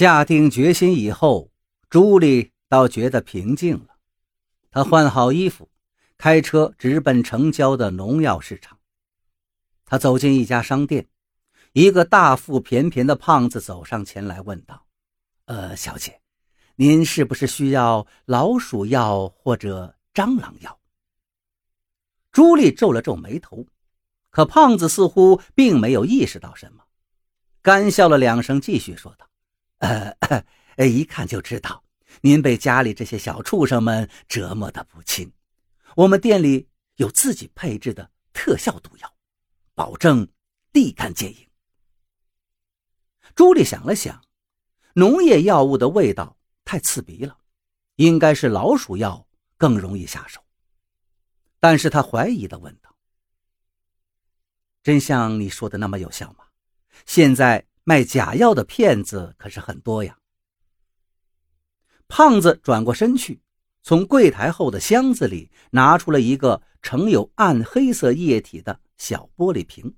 下定决心以后，朱莉倒觉得平静了。她换好衣服，开车直奔城郊的农药市场。他走进一家商店，一个大腹便便的胖子走上前来问道：“呃，小姐，您是不是需要老鼠药或者蟑螂药？”朱莉皱了皱眉头，可胖子似乎并没有意识到什么，干笑了两声，继续说道：“呃，一看就知道您被家里这些小畜生们折磨的不轻。我们店里有自己配制的特效毒药。”保证立竿见影。朱莉想了想，农业药物的味道太刺鼻了，应该是老鼠药更容易下手。但是他怀疑的问道：“真像你说的那么有效吗？现在卖假药的骗子可是很多呀。”胖子转过身去，从柜台后的箱子里拿出了一个盛有暗黑色液体的。小玻璃瓶，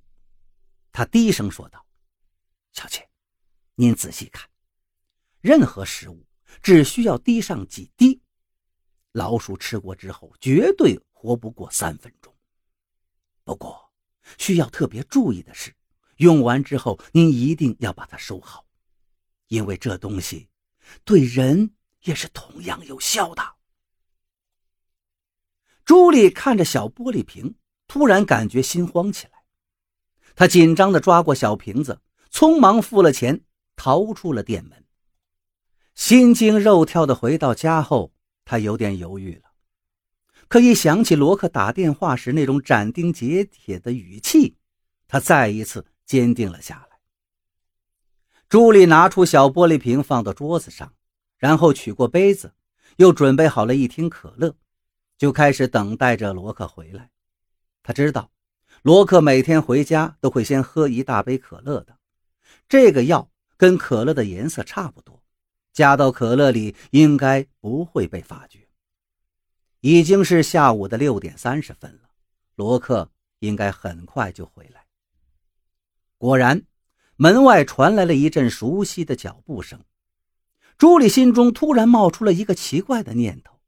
他低声说道：“小姐，您仔细看，任何食物只需要滴上几滴，老鼠吃过之后绝对活不过三分钟。不过，需要特别注意的是，用完之后您一定要把它收好，因为这东西对人也是同样有效的。”朱莉看着小玻璃瓶。突然感觉心慌起来，她紧张地抓过小瓶子，匆忙付了钱，逃出了店门。心惊肉跳地回到家后，他有点犹豫了。可一想起罗克打电话时那种斩钉截铁的语气，他再一次坚定了下来。朱莉拿出小玻璃瓶放到桌子上，然后取过杯子，又准备好了一听可乐，就开始等待着罗克回来。他知道，罗克每天回家都会先喝一大杯可乐的。这个药跟可乐的颜色差不多，加到可乐里应该不会被发觉。已经是下午的六点三十分了，罗克应该很快就回来。果然，门外传来了一阵熟悉的脚步声。朱莉心中突然冒出了一个奇怪的念头：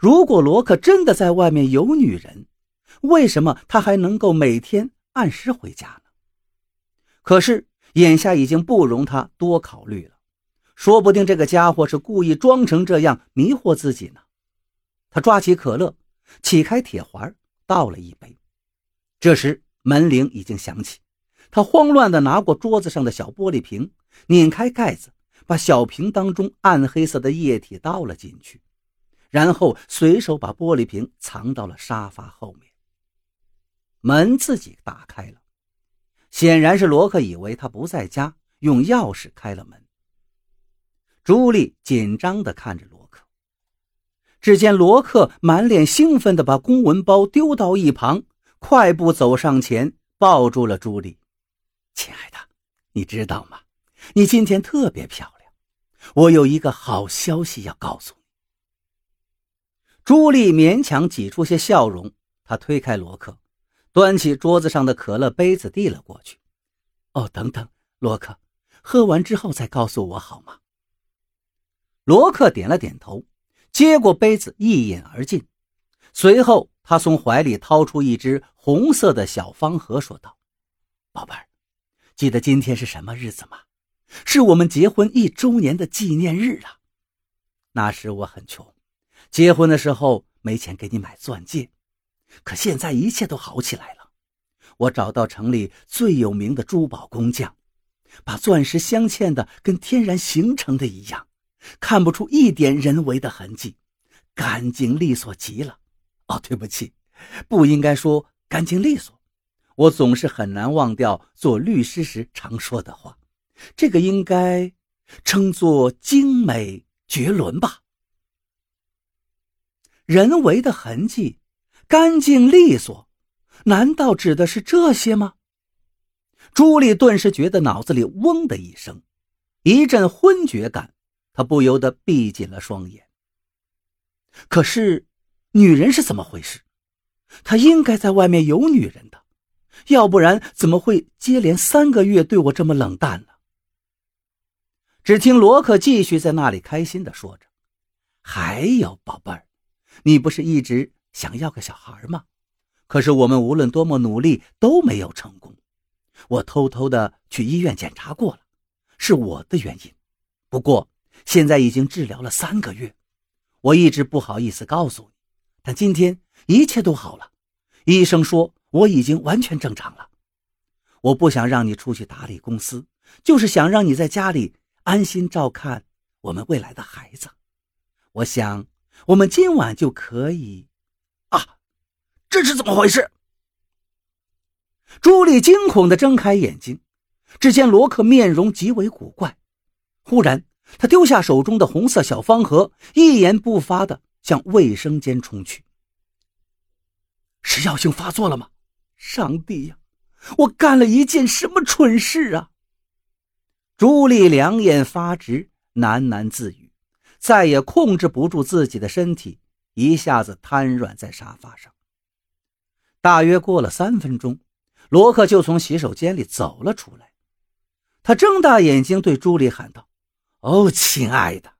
如果罗克真的在外面有女人，为什么他还能够每天按时回家呢？可是眼下已经不容他多考虑了，说不定这个家伙是故意装成这样迷惑自己呢。他抓起可乐，启开铁环，倒了一杯。这时门铃已经响起，他慌乱地拿过桌子上的小玻璃瓶，拧开盖子，把小瓶当中暗黑色的液体倒了进去，然后随手把玻璃瓶藏到了沙发后面。门自己打开了，显然是罗克以为他不在家，用钥匙开了门。朱莉紧张地看着罗克，只见罗克满脸兴奋地把公文包丢到一旁，快步走上前，抱住了朱莉：“，你知道吗？你今天特别漂亮，我有一个好消息要告诉你。”朱莉勉强挤出些笑容，她推开罗克。端起桌子上的可乐杯子递了过去。哦，等等，罗克，喝完之后再告诉我好吗？罗克点了点头，接过杯子一饮而尽。随后，他从怀里掏出一只红色的小方盒，说道：“宝贝儿，记得今天是什么日子吗？是我们结婚一周年的纪念日啊！那时我很穷，结婚的时候没钱给你买钻戒。”可现在一切都好起来了，我找到城里最有名的珠宝工匠，把钻石镶嵌的跟天然形成的一样，看不出一点人为的痕迹，干净利索极了。哦，对不起，不应该说干净利索，我总是很难忘掉做律师时常说的话，这个应该称作精美绝伦吧。人为的痕迹。干净利索，难道指的是这些吗？朱莉顿时觉得脑子里嗡的一声，一阵昏厥感，她不由得闭紧了双眼。可是，女人是怎么回事？她应该在外面有女人的，要不然怎么会接连三个月对我这么冷淡呢？只听罗克继续在那里开心地说着：“还有宝贝儿，你不是一直想要个小孩吗？可是我们无论多么努力都没有成功。我偷偷的去医院检查过了，是我的原因。不过现在已经治疗了三个月，我一直不好意思告诉你，但今天一切都好了。医生说我已经完全正常了。我不想让你出去打理公司，就是想让你在家里。”安心照看我们未来的孩子，我想我们今晚就可以。啊，这是怎么回事？朱莉惊恐地睁开眼睛，只见罗克面容极为古怪。忽然，他丢下手中的红色小方盒，一言不发地向卫生间冲去。是药性发作了吗？上帝呀，我干了一件什么蠢事啊！朱莉两眼发直，喃喃自语，再也控制不住自己的身体，一下子瘫软在沙发上。大约过了三分钟，罗克就从洗手间里走了出来。他睁大眼睛对朱莉喊道：“哦，亲爱的，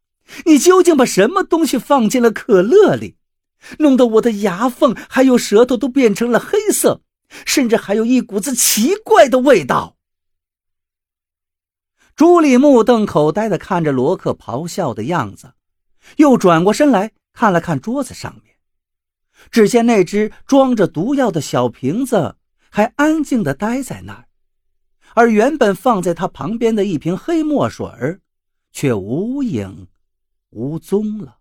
你究竟把什么东西放进了可乐里，弄得我的牙缝还有舌头都变成了黑色，甚至还有一股子奇怪的味道。”朱莉目瞪口呆的看着罗克咆哮的样子，又转过身来看了看桌子上面，只见那只装着毒药的小瓶子还安静的待在那儿，而原本放在他旁边的一瓶黑墨水却无影无踪了。